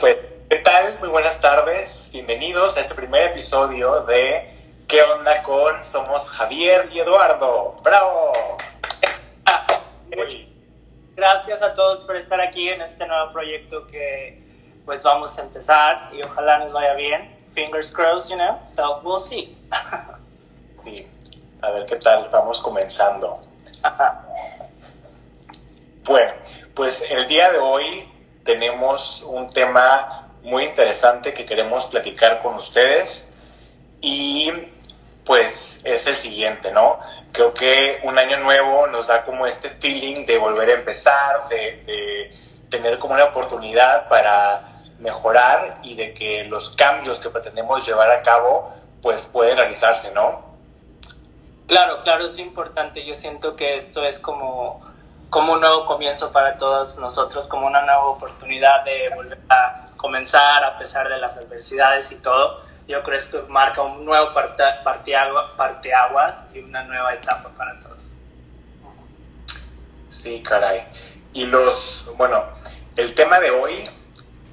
Pues, ¿qué tal? Muy buenas tardes. Bienvenidos a este primer episodio de ¿Qué onda con Somos Javier y Eduardo? ¡Bravo! Gracias a todos por estar aquí en este nuevo proyecto que pues vamos a empezar y ojalá nos vaya bien. Fingers crossed, you know. So we'll see. Sí. A ver qué tal estamos comenzando. Bueno, pues el día de hoy tenemos un tema muy interesante que queremos platicar con ustedes y pues es el siguiente, ¿no? Creo que un año nuevo nos da como este feeling de volver a empezar, de, tener como una oportunidad para mejorar y de que los cambios que pretendemos llevar a cabo pues pueden realizarse, ¿no? Claro, claro, es importante. Yo siento que esto es como como un nuevo comienzo para todos nosotros, como una nueva oportunidad de volver a comenzar a pesar de las adversidades y todo. Yo creo que esto marca un nuevo parteaguas y una nueva etapa para todos. Sí, caray. Y los, bueno, el tema de hoy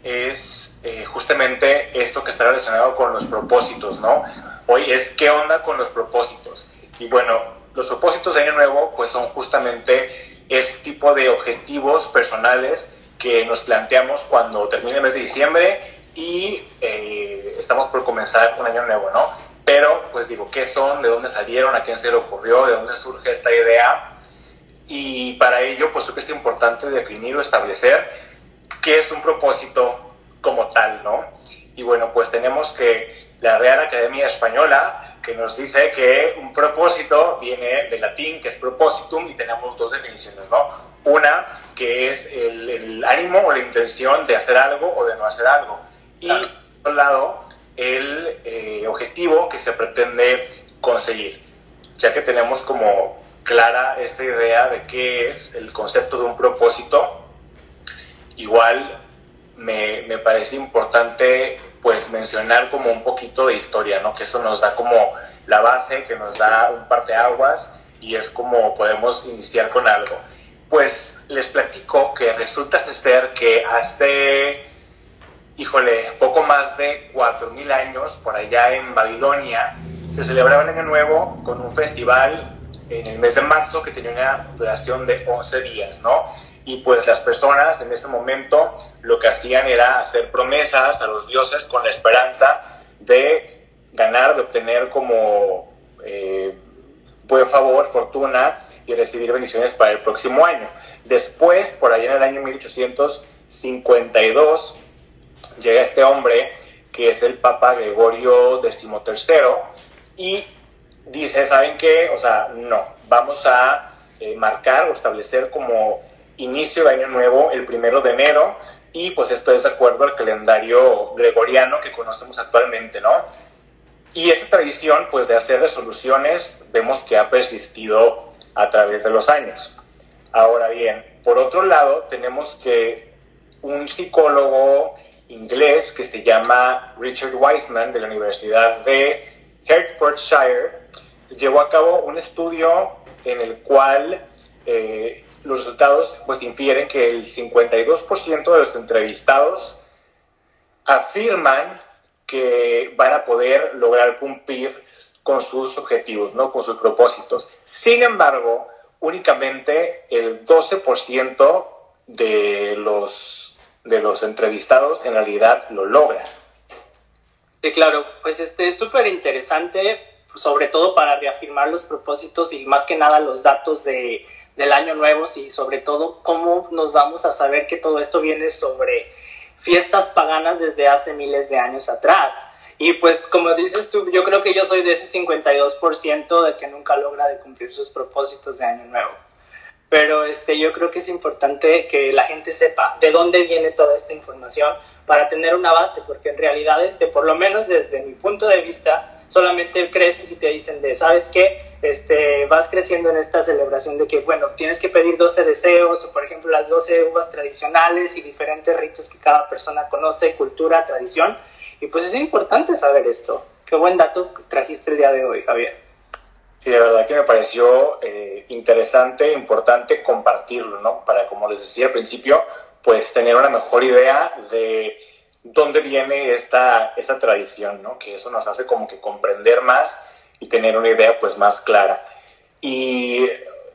es eh, justamente esto que está relacionado con los propósitos, ¿no? Hoy es qué onda con los propósitos. Y bueno, los propósitos de Año Nuevo pues son justamente ese tipo de objetivos personales que nos planteamos cuando termine el mes de diciembre y eh, estamos por comenzar un año nuevo, ¿no? Pero, pues digo, ¿qué son? ¿De dónde salieron? ¿A quién se le ocurrió? ¿De dónde surge esta idea? Y para ello, pues creo que es importante definir o establecer qué es un propósito como tal, ¿no? Y bueno, pues tenemos que la Real Academia Española que nos dice que un propósito viene del latín, que es propositum, y tenemos dos definiciones, ¿no? Una, que es el, ánimo o la intención de hacer algo o de no hacer algo. Y, por otro lado, el eh, objetivo que se pretende conseguir. Ya que tenemos como clara esta idea de qué es el concepto de un propósito, igual me, me parece importante pues mencionar como un poquito de historia, ¿no? Que eso nos da como la base, que nos da un par de aguas y es como podemos iniciar con algo. Pues les platico que resulta ser que hace, híjole, poco más de 4.000 años, por allá en Babilonia, se celebraba el Año Nuevo con un festival en el mes de marzo que tenía una duración de 11 días, ¿no? Y pues las personas en ese momento lo que hacían era hacer promesas a los dioses con la esperanza de ganar, de obtener como eh, buen favor, fortuna y recibir bendiciones para el próximo año. Después, por allá en el año 1852, llega este hombre que es el Papa Gregorio XIII y dice, ¿saben qué? O sea, no, vamos a eh, marcar o establecer como inicio de año nuevo el primero de enero y pues esto es de acuerdo al calendario gregoriano que conocemos actualmente, ¿no? Y esta tradición pues de hacer resoluciones vemos que ha persistido a través de los años. Ahora bien, por otro lado tenemos que un psicólogo inglés que se llama Richard Wiseman de la Universidad de Hertfordshire llevó a cabo un estudio en el cual eh, los resultados pues infieren que el 52% de los entrevistados afirman que van a poder lograr cumplir con sus objetivos, ¿no? con sus propósitos. Sin embargo, únicamente el 12% de los, de los entrevistados en realidad lo logran. Sí, claro, pues este es súper interesante, sobre todo para reafirmar los propósitos y más que nada los datos de, del año nuevo y sobre todo cómo nos vamos a saber que todo esto viene sobre fiestas paganas desde hace miles de años atrás. Y pues como dices tú, yo creo que yo soy de ese 52% de que nunca logra de cumplir sus propósitos de año nuevo. Pero este, yo creo que es importante que la gente sepa de dónde viene toda esta información para tener una base, porque en realidad, este, por lo menos desde mi punto de vista, solamente creces y te dicen de, ¿sabes qué? este, vas creciendo en esta celebración de que, bueno, tienes que pedir 12 deseos, o por ejemplo las 12 uvas tradicionales y diferentes ritos que cada persona conoce, cultura, tradición. Y pues es importante saber esto. Qué buen dato trajiste el día de hoy, Javier. Sí, de verdad que me pareció eh, interesante, importante compartirlo, ¿no? Para, como les decía al principio, pues tener una mejor idea de dónde viene esta, esta tradición, ¿no? Que eso nos hace como que comprender más y tener una idea pues más clara. Y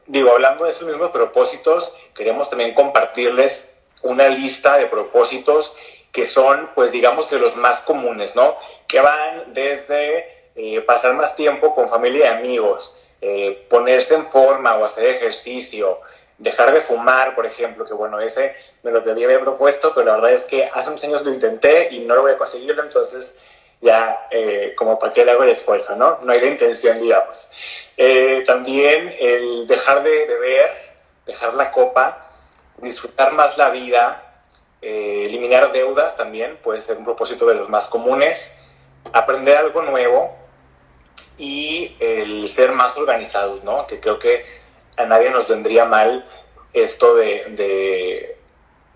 digo, hablando de estos mismos propósitos, queremos también compartirles una lista de propósitos que son, pues digamos que los más comunes, ¿no? Que van desde eh, pasar más tiempo con familia y amigos, eh, ponerse en forma o hacer ejercicio, dejar de fumar, por ejemplo, que bueno, ese me lo debía haber propuesto, pero la verdad es que hace unos años lo intenté y no lo voy a conseguirlo, entonces ya eh, como para qué le hago el esfuerzo, ¿no? No hay la intención, digamos. Eh, también el dejar de beber, dejar la copa, disfrutar más la vida, eh, eliminar deudas también puede ser un propósito de los más comunes, aprender algo nuevo y el ser más organizados, ¿no? Que creo que a nadie nos vendría mal esto de,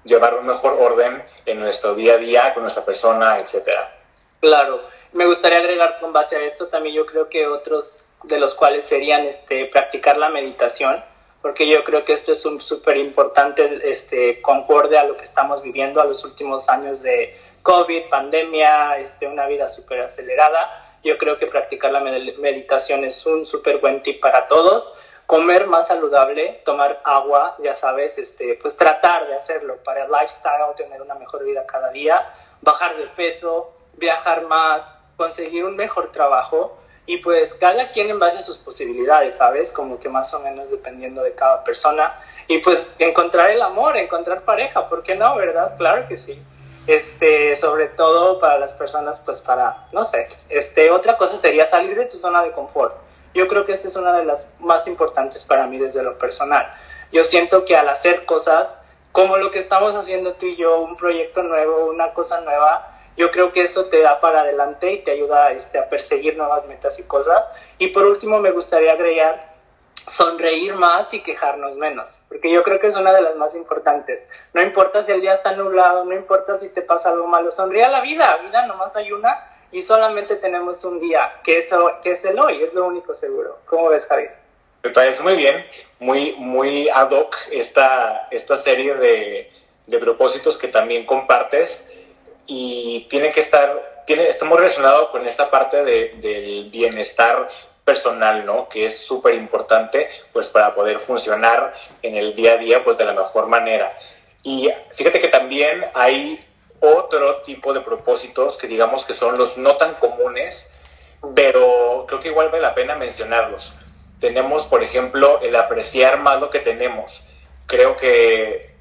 llevar un mejor orden en nuestro día a día con nuestra persona, etcétera. Claro, me gustaría agregar con base a esto también yo creo que otros de los cuales serían este, practicar la meditación, porque yo creo que esto es un súper importante, este, concorde a lo que estamos viviendo a los últimos años de COVID, pandemia, este, una vida súper acelerada. Yo creo que practicar la meditación es un súper buen tip para todos. Comer más saludable, tomar agua, ya sabes, este, pues tratar de hacerlo para el lifestyle, tener una mejor vida cada día, bajar de peso, viajar más, conseguir un mejor trabajo y pues cada quien en base a sus posibilidades, ¿sabes? Como que más o menos dependiendo de cada persona y pues encontrar el amor, encontrar pareja, ¿por qué no, verdad? Claro que sí. Este, sobre todo para las personas, pues para, no sé, este, otra cosa sería salir de tu zona de confort. Yo creo que esta es una de las más importantes para mí desde lo personal. Yo siento que al hacer cosas como lo que estamos haciendo tú y yo, un proyecto nuevo, una cosa nueva, yo creo que eso te da para adelante y te ayuda este, a perseguir nuevas metas y cosas. Y por último, me gustaría agregar sonreír más y quejarnos menos, porque yo creo que es una de las más importantes. No importa si el día está nublado, no importa si te pasa algo malo, sonríe a la vida, vida nomás hay una y solamente tenemos un día, que es, que es el hoy, es lo único seguro. ¿Cómo ves, Javier? Me parece muy bien, muy, muy ad hoc esta, esta serie de, de propósitos que también compartes y tiene que estar, tiene, está muy relacionado con esta parte de, del bienestar personal, ¿no? Que es súper importante, pues, para poder funcionar en el día a día, pues, de la mejor manera. Y fíjate que también hay otro tipo de propósitos que digamos que son los no tan comunes, pero creo que igual vale la pena mencionarlos. Tenemos, por ejemplo, el apreciar más lo que tenemos. Creo que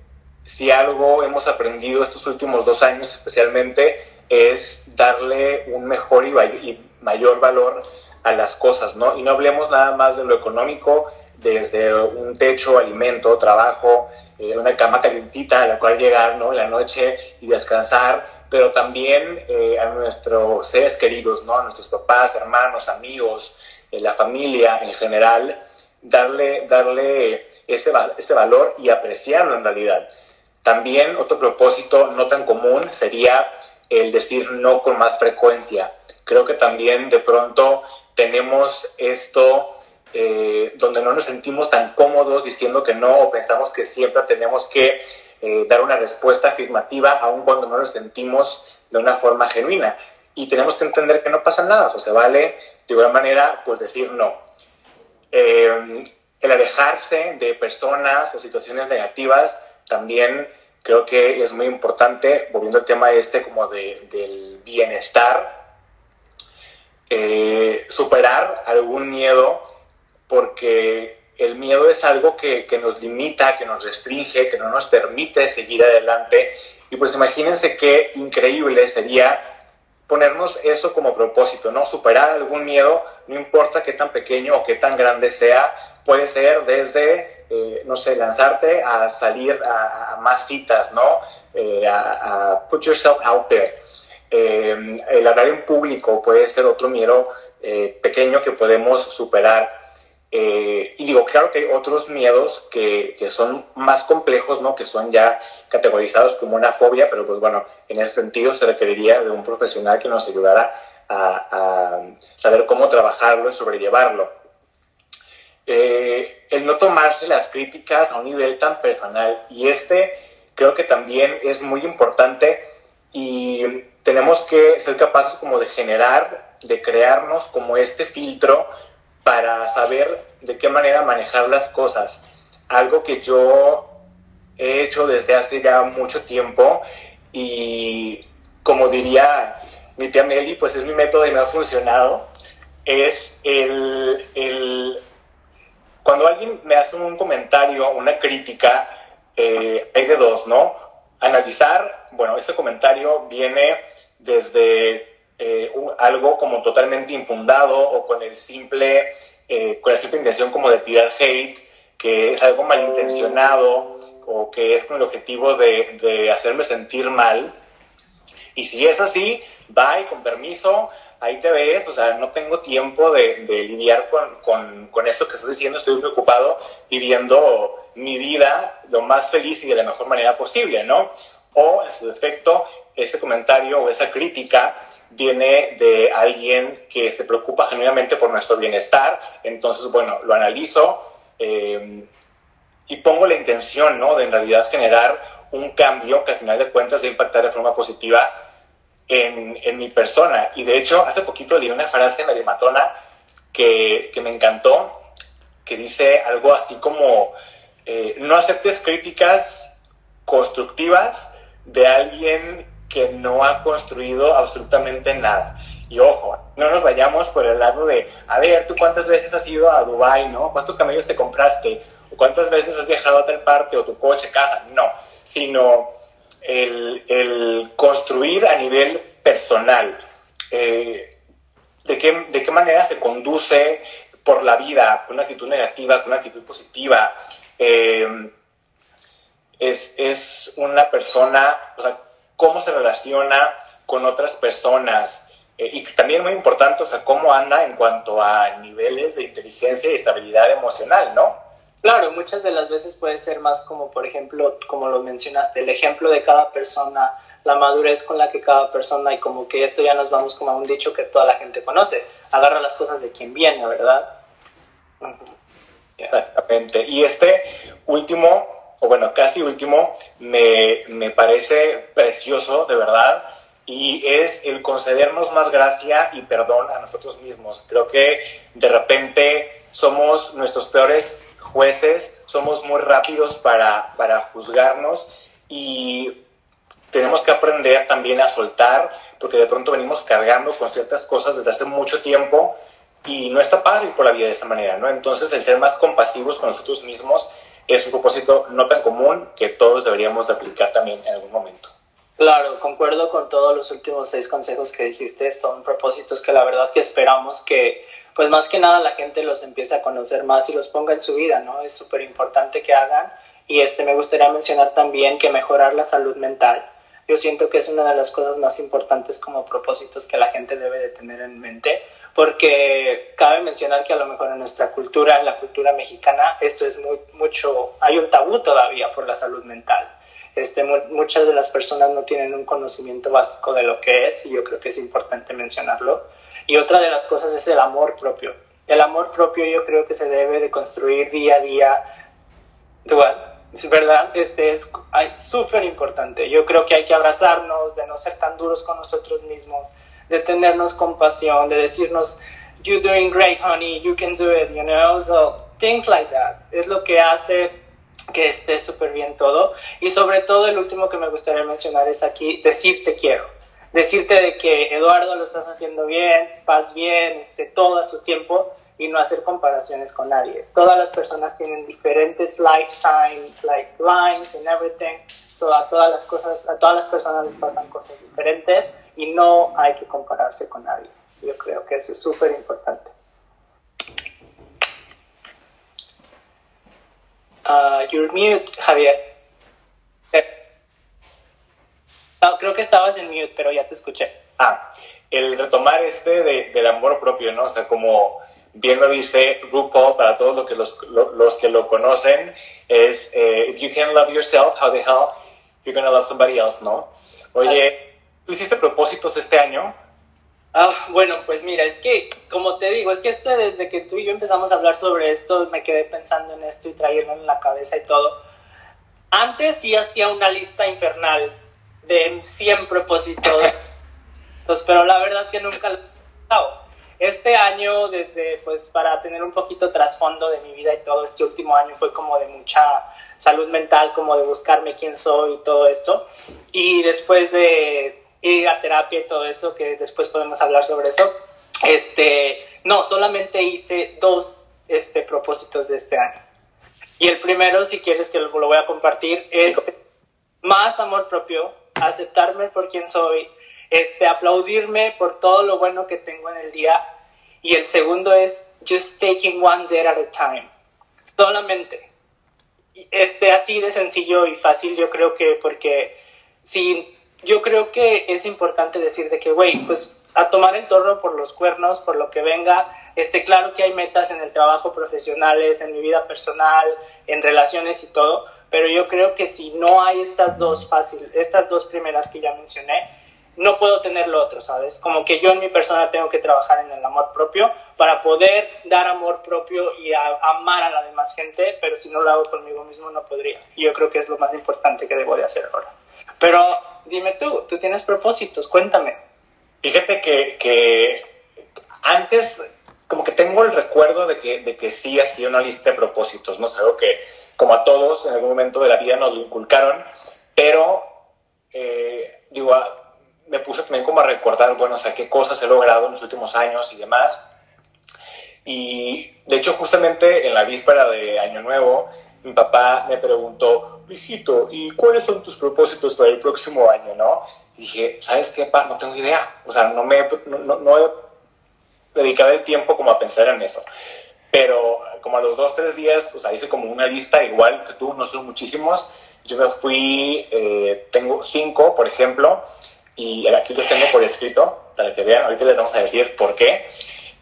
si algo hemos aprendido estos últimos dos años especialmente es darle un mejor y mayor valor a las cosas, ¿no? Y no hablemos nada más de lo económico, desde un techo, alimento, trabajo, una cama calientita a la cual llegar, ¿no? En la noche y descansar, pero también eh, a nuestros seres queridos, ¿no? A nuestros papás, hermanos, amigos, eh, la familia en general, darle, darle este, este valor y apreciarlo en realidad. También otro propósito no tan común sería el decir no con más frecuencia. Creo que también de pronto tenemos esto eh, donde no nos sentimos tan cómodos diciendo que no o pensamos que siempre tenemos que eh, dar una respuesta afirmativa aun cuando no nos sentimos de una forma genuina. Y tenemos que entender que no pasa nada, o sea, vale de alguna manera pues decir no. Eh, el alejarse de personas o situaciones negativas también creo que es muy importante, volviendo al tema este como de, del bienestar, eh, superar algún miedo, porque el miedo es algo que, que, nos limita, que nos restringe, que no nos permite seguir adelante. Y pues imagínense qué increíble sería ponernos eso como propósito, ¿no? Superar algún miedo, no importa qué tan pequeño o qué tan grande sea, puede ser desde eh, no sé, lanzarte a salir a, más citas, ¿no? Eh, a, put yourself out there. Eh, el hablar en público puede ser otro miedo pequeño que podemos superar. Y digo, claro que hay otros miedos que, que, son más complejos, ¿no? Que son ya categorizados como una fobia, pero pues bueno, en ese sentido se requeriría de un profesional que nos ayudara a, a saber cómo trabajarlo y sobrellevarlo. Eh, el no tomarse las críticas a un nivel tan personal. Y este creo que también es muy importante y tenemos que ser capaces como de generar, de crearnos como este filtro para saber de qué manera manejar las cosas. Algo que yo he hecho desde hace ya mucho tiempo y como diría mi tía Meli, pues es mi método y me ha funcionado, es el, el cuando alguien me hace un comentario, una crítica, eh, de dos, ¿no? Analizar, bueno, ese comentario viene desde eh, algo como totalmente infundado o con el simple, eh, con la simple intención como de tirar hate, que es algo malintencionado o que es con el objetivo de, de hacerme sentir mal. Y si es así, bye, con permiso, ahí te ves, o sea, no tengo tiempo de, de lidiar con, con, con, esto que estás diciendo, estoy muy ocupado viviendo mi vida lo más feliz y de la mejor manera posible, ¿no? O, en su defecto, ese comentario o esa crítica viene de alguien que se preocupa genuinamente por nuestro bienestar, entonces, bueno, lo analizo eh, y pongo la intención, ¿no? De en realidad generar un cambio que al final de cuentas va a impactar de forma positiva en, en, mi persona. Y de hecho, hace poquito leí una frase medio matona que, que me encantó, que dice algo así como, eh, no aceptes críticas constructivas de alguien que no ha construido absolutamente nada. Y ojo, no nos vayamos por el lado de, a ver, tú cuántas veces has ido a Dubai, ¿no? ¿Cuántos camellos te compraste? ¿O cuántas veces has viajado a tal parte o tu coche, casa? No, sino el, el construir a nivel personal. Eh, de, qué, ¿De qué manera se conduce por la vida con una actitud negativa, con una actitud positiva? Eh, es, es, una persona, o sea, cómo se relaciona con otras personas. Eh, y también muy importante, o sea, cómo anda en cuanto a niveles de inteligencia y estabilidad emocional, ¿no? Claro, muchas de las veces puede ser más como, por ejemplo, como lo mencionaste, el ejemplo de cada persona, la madurez con la que cada persona, y como que esto ya nos vamos como a un dicho que toda la gente conoce, agarra las cosas de quien viene, ¿verdad? Exactamente. Y este último, o bueno, casi último, me, me parece precioso, de verdad, y es el concedernos más gracia y perdón a nosotros mismos. Creo que de repente somos nuestros peores jueces, somos muy rápidos para, para juzgarnos y tenemos que aprender también a soltar, porque de pronto venimos cargando con ciertas cosas desde hace mucho tiempo y no está padre por la vida de esta manera, ¿no? Entonces el ser más compasivos con nosotros mismos es un propósito no tan común que todos deberíamos de aplicar también en algún momento. Claro, concuerdo con todos los últimos seis consejos que dijiste, son propósitos que la verdad que esperamos que pues más que nada la gente los empiece a conocer más y los ponga en su vida, ¿no? Es súper importante que hagan y este me gustaría mencionar también que mejorar la salud mental. Yo siento que es una de las cosas más importantes como propósitos que la gente debe de tener en mente, porque cabe mencionar que a lo mejor en nuestra cultura, en la cultura mexicana, esto es muy, mucho, hay un tabú todavía por la salud mental. Este, muchas de las personas no tienen un conocimiento básico de lo que es y yo creo que es importante mencionarlo. Y otra de las cosas es el amor propio. El amor propio yo creo que se debe de construir día a día. Es verdad, este es súper importante. Yo creo que hay que abrazarnos, de no ser tan duros con nosotros mismos, de tenernos compasión, de decirnos, you're doing great, honey, you can do it, you know, so things like that. Es lo que hace que esté súper bien todo. Y sobre todo, el último que me gustaría mencionar es aquí, decir te quiero decirte de que Eduardo lo estás haciendo bien, vas bien, este, todo a su tiempo y no hacer comparaciones con nadie. Todas las personas tienen diferentes lifetime, like lines and everything. So a todas las cosas, a todas las personas les pasan cosas diferentes y no hay que compararse con nadie. Yo creo que eso es súper importante. Uh, you're mute, Javier. No, creo que estabas en mute, pero ya te escuché. Ah, el retomar este de, del amor propio, ¿no? O sea, como bien lo dice RuPaul, para todos los que, los, los que lo conocen, es, eh, if you can love yourself, how the hell you're gonna love somebody else, ¿no? Oye, ¿tú hiciste propósitos este año? Ah, bueno, pues mira, es que, como te digo, es que este, desde que tú y yo empezamos a hablar sobre esto, me quedé pensando en esto y trayéndolo en la cabeza y todo. Antes sí hacía una lista infernal de 100 propósitos, pues, pero la verdad que nunca lo he Este año, desde, pues, para tener un poquito trasfondo de mi vida y todo, este último año fue como de mucha salud mental, como de buscarme quién soy y todo esto. Y después de ir a terapia y todo eso, que después podemos hablar sobre eso, este, no, solamente hice dos este, propósitos de este año. Y el primero, si quieres que lo, voy a compartir, es más amor propio, aceptarme por quien soy, este, aplaudirme por todo lo bueno que tengo en el día. Y el segundo es just taking one day at a time. Solamente. Este, así de sencillo y fácil, yo creo que porque si, yo creo que es importante decir de que, güey, pues a tomar el toro por los cuernos, por lo que venga. Este, claro que hay metas en el trabajo profesionales, en mi vida personal, en relaciones y todo, pero yo creo que si no hay estas dos fácil, estas dos primeras que ya mencioné, no puedo tener lo otro, ¿sabes? Como que yo en mi persona tengo que trabajar en el amor propio para poder dar amor propio y amar a la demás gente, pero si no lo hago conmigo mismo no podría. Y yo creo que es lo más importante que debo de hacer ahora. Pero dime tú, tú tienes propósitos, cuéntame. Fíjate que, que antes, como que tengo el recuerdo de que, de que sí hacía una lista de propósitos, ¿no? Es algo que, como a todos, en algún momento de la vida nos lo inculcaron, pero, eh, digo, me puse también como a recordar, bueno, o sea, qué cosas he logrado en los últimos años y demás. Y, de hecho, justamente en la víspera de Año Nuevo, mi papá me preguntó, hijito, ¿y cuáles son tus propósitos para el próximo año, no? dije, ¿sabes qué, pa? No tengo idea. O sea, no, me, no, no, he dedicado el tiempo como a pensar en eso. Pero como a los dos, tres días, o sea, hice como una lista igual que tú, no son muchísimos. Yo me fui, eh, tengo cinco, por ejemplo, y aquí los tengo por escrito, para que vean, ahorita les vamos a decir por qué.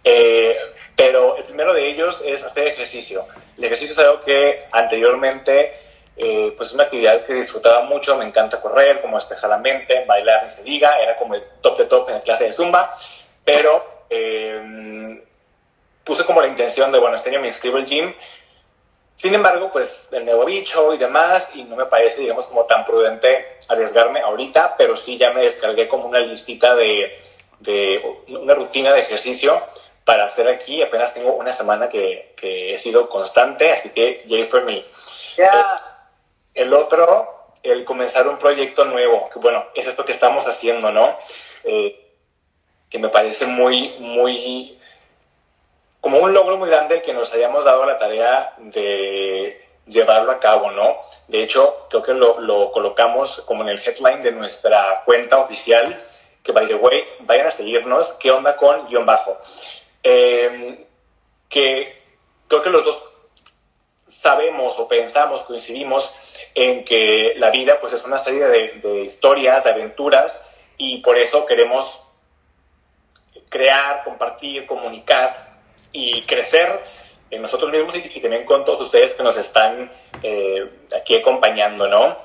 Eh, pero el primero de ellos es hacer ejercicio. El ejercicio es algo que anteriormente eh, pues es una actividad que disfrutaba mucho, me encanta correr, como despejar la mente, bailar ni se diga, era como el top de top en la clase de Zumba, pero eh, puse como la intención de, bueno, este año me inscribo al gym, sin embargo, pues el nuevo bicho y demás, y no me parece, digamos, como tan prudente arriesgarme ahorita, pero sí ya me descargué como una listita de, de una rutina de ejercicio para hacer aquí, apenas tengo una semana que, que he sido constante, así que ya fue mi... El otro, el comenzar un proyecto nuevo, que bueno, es esto que estamos haciendo, ¿no? Eh, que me parece muy, muy, como un logro muy grande que nos hayamos dado la tarea de llevarlo a cabo, ¿no? De hecho, creo que lo, lo colocamos como en el headline de nuestra cuenta oficial, que by the way, vayan a seguirnos, ¿qué onda con guion bajo? Eh, que creo que los dos sabemos o pensamos, coincidimos en que la vida pues es una serie de, historias, de aventuras y por eso queremos crear, compartir, comunicar y crecer en nosotros mismos y, también con todos ustedes que nos están eh, aquí acompañando, ¿no?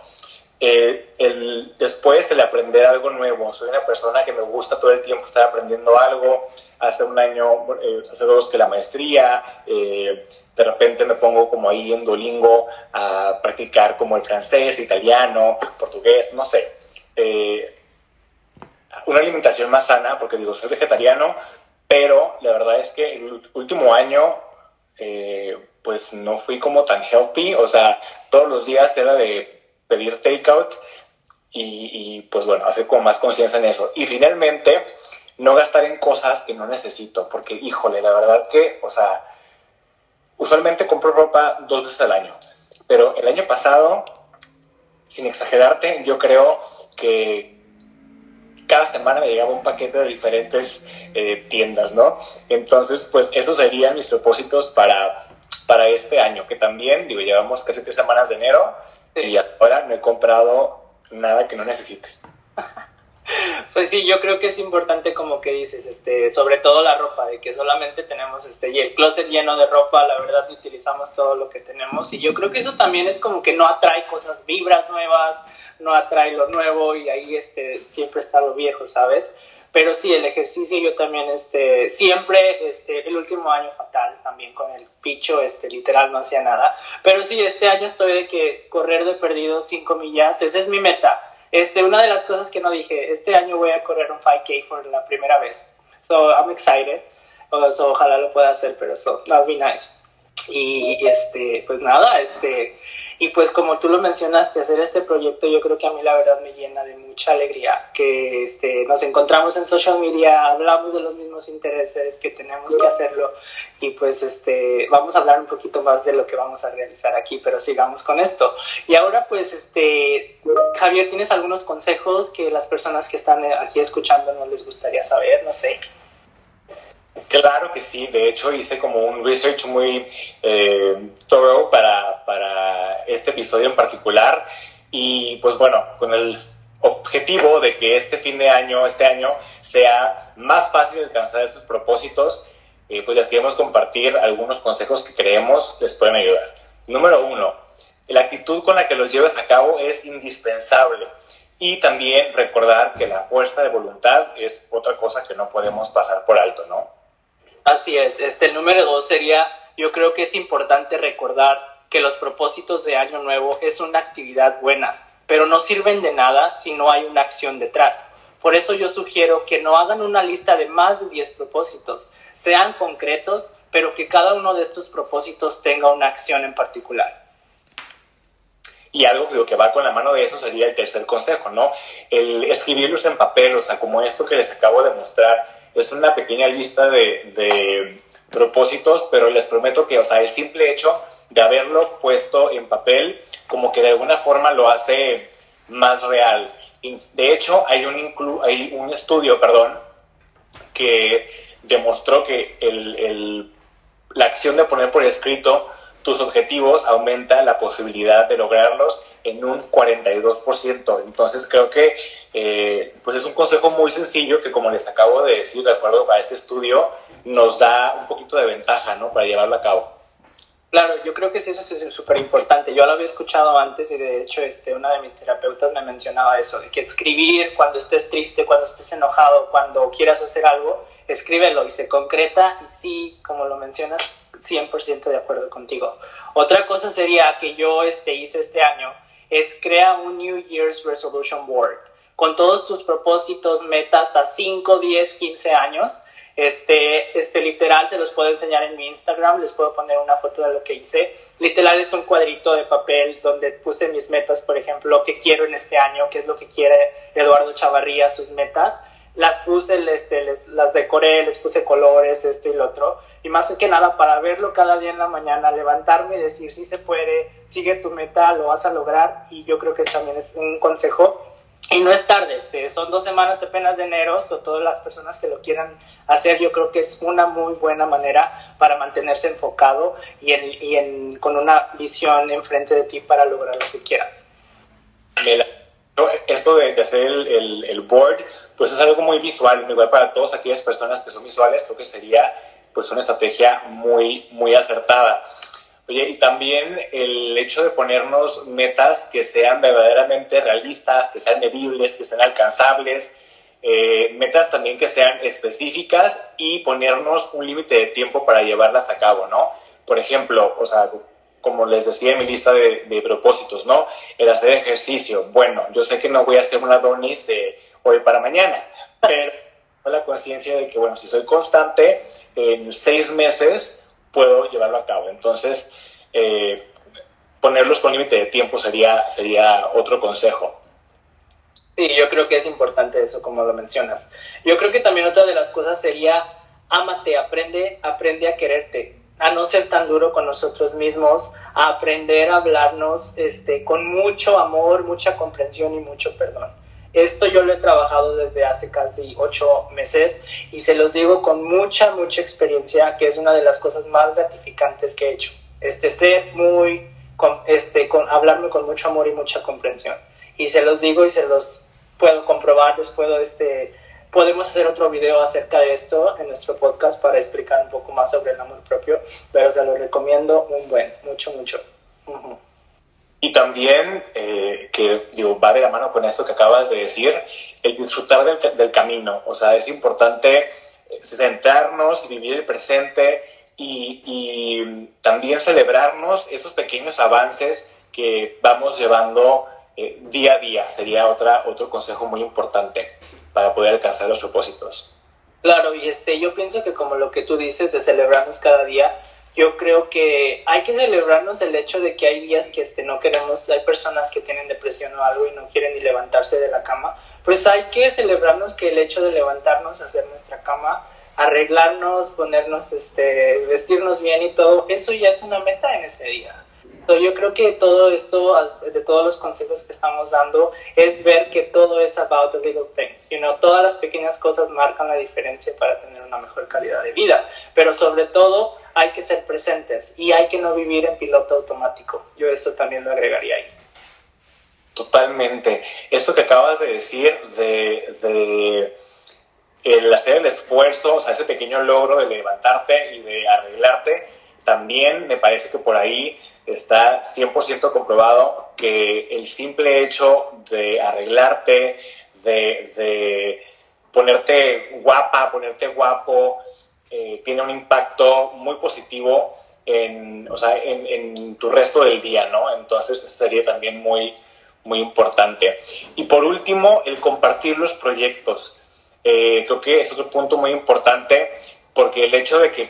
Eh, el, después el aprender algo nuevo. Soy una persona que me gusta todo el tiempo estar aprendiendo algo. Hace un año, eh, hace dos que la maestría, eh, de repente me pongo como ahí en Duolingo a practicar como el francés, italiano, portugués, no sé. una alimentación más sana, porque digo, soy vegetariano, pero la verdad es que el último año pues no fui como tan healthy, o sea, todos los días era de pedir takeout y, pues bueno, hacer como más conciencia en eso. Y finalmente, no gastar en cosas que no necesito, porque híjole, la verdad que, o sea, usualmente compro ropa dos veces al año, pero el año pasado, sin exagerarte, yo creo que cada semana me llegaba un paquete de diferentes eh, tiendas, ¿no? Entonces, pues esos serían mis propósitos para, para este año, que también, digo, llevamos casi tres semanas de enero y ahora no he comprado nada que no necesite. Pues sí, yo creo que es importante como que dices, este, sobre todo la ropa, de que solamente tenemos este y el closet lleno de ropa, la verdad utilizamos todo lo que tenemos y yo creo que eso también es como que no atrae cosas, vibras nuevas, no atrae lo nuevo y ahí este siempre está lo viejo, ¿sabes? Pero sí, el ejercicio yo también, este, siempre, este, el último año fatal también con el picho, este, literal no hacía nada. Pero sí, este año estoy de que correr de perdido 5 millas, esa es mi meta. Este, una de las cosas que no dije, este año voy a correr un 5K por la primera vez. So, I'm excited. So, ojalá lo pueda hacer, pero so, that'll be nice. Y, este, pues nada, este, y pues como tú lo mencionaste, hacer este proyecto yo creo que a mí la verdad me llena de mucha alegría, que este, nos encontramos en social media, hablamos de los mismos intereses, que tenemos que hacerlo y pues este, vamos a hablar un poquito más de lo que vamos a realizar aquí, pero sigamos con esto. Y ahora pues este, Javier, ¿tienes algunos consejos que las personas que están aquí escuchando no les gustaría saber? No sé. Claro que sí, de hecho hice como un research muy eh, thorough para, para este episodio en particular y pues bueno, con el objetivo de que este fin de año, este año, sea más fácil alcanzar estos propósitos, eh, pues les queremos compartir algunos consejos que creemos les pueden ayudar. Número uno, la actitud con la que los lleves a cabo es indispensable. Y también recordar que la fuerza de voluntad es otra cosa que no podemos pasar por alto, ¿no? Así es. Este, el número dos sería, yo creo que es importante recordar que los propósitos de Año Nuevo es una actividad buena, pero no sirven de nada si no hay una acción detrás. Por eso yo sugiero que no hagan una lista de más de 10 propósitos, sean concretos, pero que cada uno de estos propósitos tenga una acción en particular. Y algo que va con la mano de eso sería el tercer consejo, ¿no? El escribirlos en papel, o sea, como esto que les acabo de mostrar, es una pequeña lista de, propósitos, pero les prometo que, o sea, el simple hecho de haberlo puesto en papel, como que de alguna forma lo hace más real. De hecho, hay un, inclu hay un estudio, perdón, que demostró que el, la acción de poner por escrito tus objetivos aumenta la posibilidad de lograrlos en un 42%. Entonces creo que eh, pues es un consejo muy sencillo que como les acabo de decir, de acuerdo a este estudio, nos da un poquito de ventaja ¿no? para llevarlo a cabo. Claro, yo creo que sí, eso es súper importante. Yo lo había escuchado antes y de hecho este, una de mis terapeutas me mencionaba eso, de que escribir cuando estés triste, cuando estés enojado, cuando quieras hacer algo, escríbelo y se concreta y sí, como lo mencionas, 100% de acuerdo contigo. Otra cosa sería que yo este, hice este año es crea un New Year's Resolution Board con todos tus propósitos, metas a 5, 10, 15 años. Este, este literal se los puedo enseñar en mi Instagram, les puedo poner una foto de lo que hice. Literal es un cuadrito de papel donde puse mis metas, por ejemplo, lo que quiero en este año, qué es lo que quiere Eduardo Chavarría, sus metas. Las puse, este, les, las decoré, les puse colores, esto y lo otro y más que nada para verlo cada día en la mañana, levantarme y decir si se puede, sigue tu meta, lo vas a lograr y yo creo que también es un consejo y no es tarde, este, son dos semanas apenas de enero, o todas las personas que lo quieran hacer, yo creo que es una muy buena manera para mantenerse enfocado y, en, con una visión enfrente de ti para lograr lo que quieras. Esto de, hacer el, el, board, pues es algo muy visual, igual para todas aquellas personas que son visuales, creo que sería pues una estrategia muy, muy acertada. Oye, y también el hecho de ponernos metas que sean verdaderamente realistas, que sean medibles, que sean alcanzables, eh, metas también que sean específicas y ponernos un límite de tiempo para llevarlas a cabo, ¿no? Por ejemplo, o sea, como les decía en mi lista de, de propósitos, ¿no? El hacer ejercicio. Bueno, yo sé que no voy a hacer una donis de hoy para mañana, pero la conciencia de que, bueno, si soy constante, en seis meses puedo llevarlo a cabo. Entonces, eh, ponerlos con límite de tiempo sería, sería otro consejo. Sí, yo creo que es importante eso, como lo mencionas. Yo creo que también otra de las cosas sería, ámate, aprende, aprende a quererte, a no ser tan duro con nosotros mismos, a aprender a hablarnos este, con mucho amor, mucha comprensión y mucho perdón. Esto yo lo he trabajado desde hace casi ocho meses y se los digo con mucha, mucha experiencia, que es una de las cosas más gratificantes que he hecho. Este, ser muy, este, con, hablarme con mucho amor y mucha comprensión. Y se los digo y se los puedo comprobar, les puedo, este, podemos hacer otro video acerca de esto en nuestro podcast para explicar un poco más sobre el amor propio, pero se lo recomiendo un buen, mucho, mucho. Y también, eh, que digo, va de la mano con esto que acabas de decir, el disfrutar del, camino. O sea, es importante eh, centrarnos, vivir el presente y, y, también celebrarnos esos pequeños avances que vamos llevando eh, día a día. Sería otra, otro consejo muy importante para poder alcanzar los propósitos. Claro, y este, yo pienso que como lo que tú dices de celebrarnos cada día, yo creo que hay que celebrarnos el hecho de que hay días que este, no queremos, hay personas que tienen depresión o algo y no quieren ni levantarse de la cama, pues hay que celebrarnos que el hecho de levantarnos, hacer nuestra cama, arreglarnos, ponernos, este, vestirnos bien y todo, eso ya es una meta en ese día. Entonces, yo creo que todo esto, de todos los consejos que estamos dando, es ver que todo es about the little things. You know, todas las pequeñas cosas marcan la diferencia para tener una mejor calidad de vida. Pero sobre todo, hay que ser presentes y hay que no vivir en piloto automático. Yo eso también lo agregaría ahí. Totalmente. Esto que acabas de decir de, de el hacer el esfuerzo, o sea, ese pequeño logro de levantarte y de arreglarte, también me parece que por ahí está 100% comprobado que el simple hecho de arreglarte, de, de ponerte guapa, ponerte guapo, eh, tiene un impacto muy positivo en, o sea, en, en, tu resto del día, ¿no? Entonces sería también muy, muy importante. Y por último, el compartir los proyectos. Eh, creo que es otro punto muy importante porque el hecho de que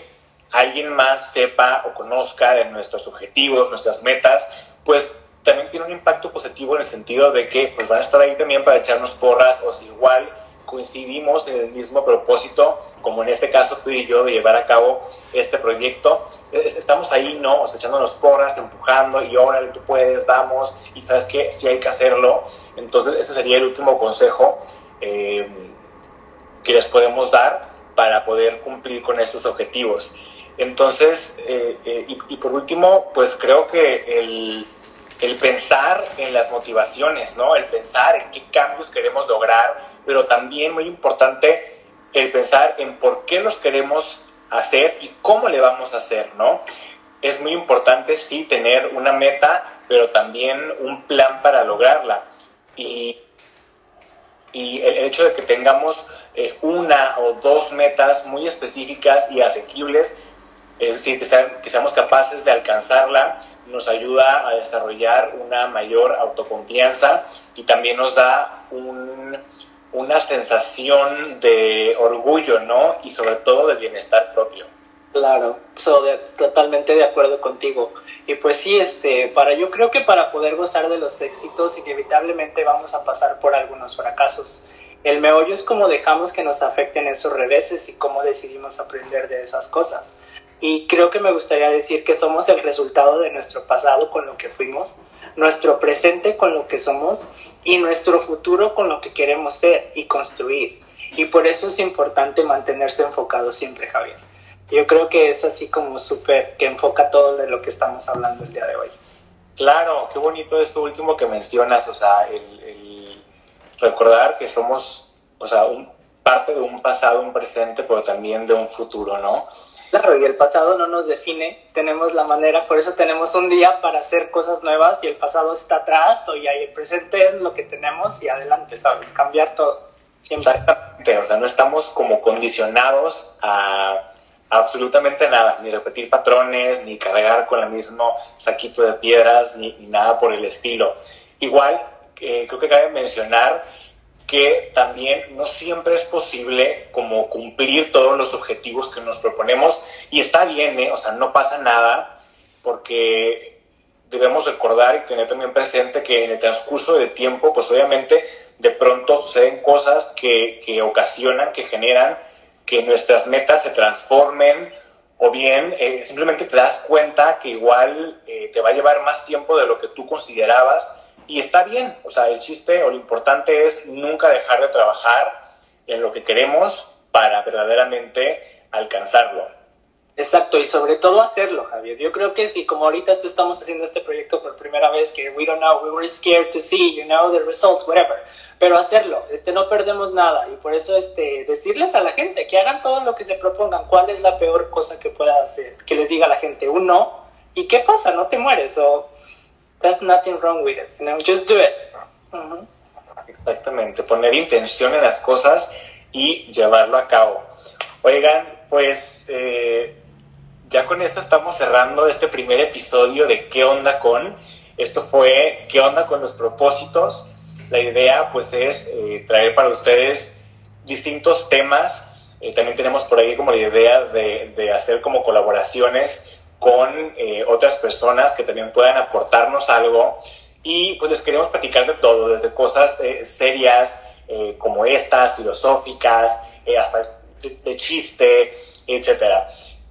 alguien más sepa o conozca de nuestros objetivos, nuestras metas, pues también tiene un impacto positivo en el sentido de que pues van a estar ahí también para echarnos porras o si igual coincidimos en el mismo propósito, como en este caso tú y yo, de llevar a cabo este proyecto. Estamos ahí, ¿no? O sea, echándonos porras, empujando y ahora tú puedes, vamos, y sabes que sí hay que hacerlo. Entonces, ese sería el último consejo eh, que les podemos dar para poder cumplir con estos objetivos. Entonces, eh, eh, y, por último, pues creo que el, el, pensar en las motivaciones, ¿no? El pensar en qué cambios queremos lograr, pero también muy importante el pensar en por qué los queremos hacer y cómo le vamos a hacer, ¿no? Es muy importante, sí, tener una meta, pero también un plan para lograrla. Y, y el hecho de que tengamos eh, una o dos metas muy específicas y asequibles es decir, que, seamos capaces de alcanzarla, nos ayuda a desarrollar una mayor autoconfianza y también nos da un, una sensación de orgullo, ¿no? Y sobre todo de bienestar propio. Claro, so de, totalmente de acuerdo contigo. Y pues sí, este, para yo creo que para poder gozar de los éxitos inevitablemente vamos a pasar por algunos fracasos. El meollo es cómo dejamos que nos afecten esos reveses y cómo decidimos aprender de esas cosas. Y creo que me gustaría decir que somos el resultado de nuestro pasado con lo que fuimos, nuestro presente con lo que somos y nuestro futuro con lo que queremos ser y construir. Y por eso es importante mantenerse enfocado siempre, Javier. Yo creo que es así como súper, que enfoca todo de lo que estamos hablando el día de hoy. Claro, qué bonito esto último que mencionas, o sea, el, recordar que somos, o sea, un, parte de un pasado, un presente, pero también de un futuro, ¿no? Claro, y el pasado no nos define, tenemos la manera, por eso tenemos un día para hacer cosas nuevas y el pasado está atrás o ya el presente es lo que tenemos y adelante, ¿sabes? Cambiar todo. Siempre. Exactamente, o sea, no estamos como condicionados a, absolutamente nada, ni repetir patrones, ni cargar con el mismo saquito de piedras, ni, nada por el estilo. Igual, eh, creo que cabe mencionar que también no siempre es posible como cumplir todos los objetivos que nos proponemos y está bien, ¿eh? o sea, no pasa nada porque debemos recordar y tener también presente que en el transcurso del tiempo, pues obviamente de pronto suceden cosas que, que ocasionan, que generan que nuestras metas se transformen o bien eh, simplemente te das cuenta que igual eh, te va a llevar más tiempo de lo que tú considerabas y está bien, o sea, el chiste o lo importante es nunca dejar de trabajar en lo que queremos para verdaderamente alcanzarlo. Exacto, y sobre todo hacerlo, Javier. Yo creo que si como ahorita tú estamos haciendo este proyecto por primera vez, que we don't know, we were scared to see, you know, the results, whatever, pero hacerlo, este, no perdemos nada, y por eso este, decirles a la gente que hagan todo lo que se propongan, cuál es la peor cosa que pueda hacer, que les diga la gente un no, y qué pasa, no te mueres, o There's nothing wrong with it, you know, just do it. Uh -huh. Exactamente, poner intención en las cosas y llevarlo a cabo. Oigan, pues eh, ya con esto estamos cerrando este primer episodio de ¿Qué onda con? Esto fue ¿Qué onda con los propósitos? La idea pues es eh, traer para ustedes distintos temas. Eh, también tenemos por ahí como la idea de, de hacer como colaboraciones con eh, otras personas que también puedan aportarnos algo. Y pues les queremos platicar de todo, desde cosas serias como estas, filosóficas, hasta de, de, chiste, etcétera.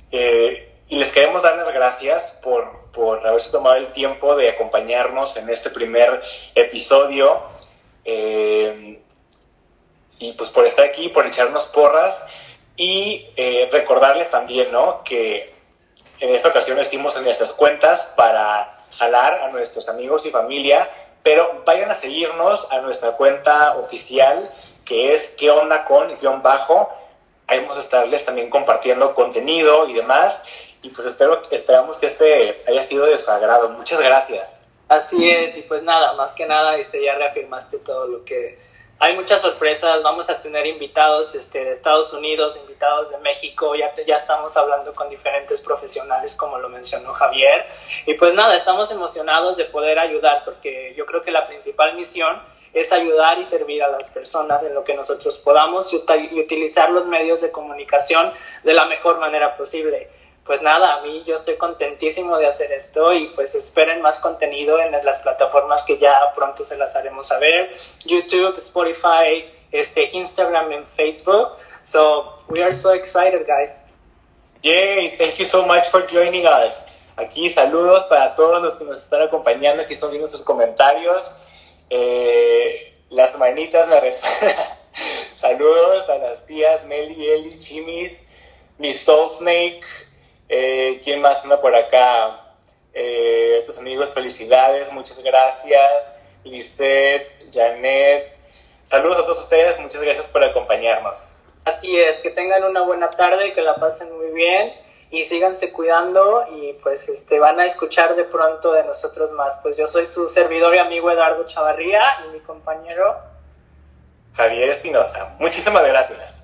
y les queremos dar las gracias por, por haberse tomado el tiempo de acompañarnos en este primer episodio. Eh, y pues por estar aquí, por echarnos porras y eh, recordarles también, ¿no? Que en esta ocasión estuvimos en nuestras cuentas para jalar a nuestros amigos y familia, pero vayan a seguirnos a nuestra cuenta oficial que es qué onda con guion bajo. Ahí vamos a estarles también compartiendo contenido y demás. Y pues espero, esperamos que este haya sido de su agrado. Muchas gracias. Así es, y pues nada, más que nada, este, ya reafirmaste todo lo que... Hay muchas sorpresas, vamos a tener invitados este, de Estados Unidos, invitados de México, ya, ya estamos hablando con diferentes profesionales, como lo mencionó Javier. Y pues nada, estamos emocionados de poder ayudar, porque yo creo que la principal misión es ayudar y servir a las personas en lo que nosotros podamos y utilizar los medios de comunicación de la mejor manera posible pues nada, a mí yo estoy contentísimo de hacer esto y pues esperen más contenido en las plataformas que ya pronto se las haremos saber, YouTube, Spotify, este, Instagram and Facebook. So we are so excited, guys. Yay, thank you so much for joining us. Aquí saludos para todos los que nos están acompañando, aquí están viendo sus comentarios. Eh, las manitas, la saludos a las tías Meli, Eli, Chimis, mi Soul Snake, eh, ¿Quién más anda por acá? Eh, tus amigos, felicidades, muchas gracias. Lisette, Janet. Saludos a todos ustedes, muchas gracias por acompañarnos. Así es, que tengan una buena tarde, que la pasen muy bien y síganse cuidando y pues este van a escuchar de pronto de nosotros más. Pues yo soy su servidor y amigo Eduardo Chavarría y mi compañero Javier Espinosa. Muchísimas gracias.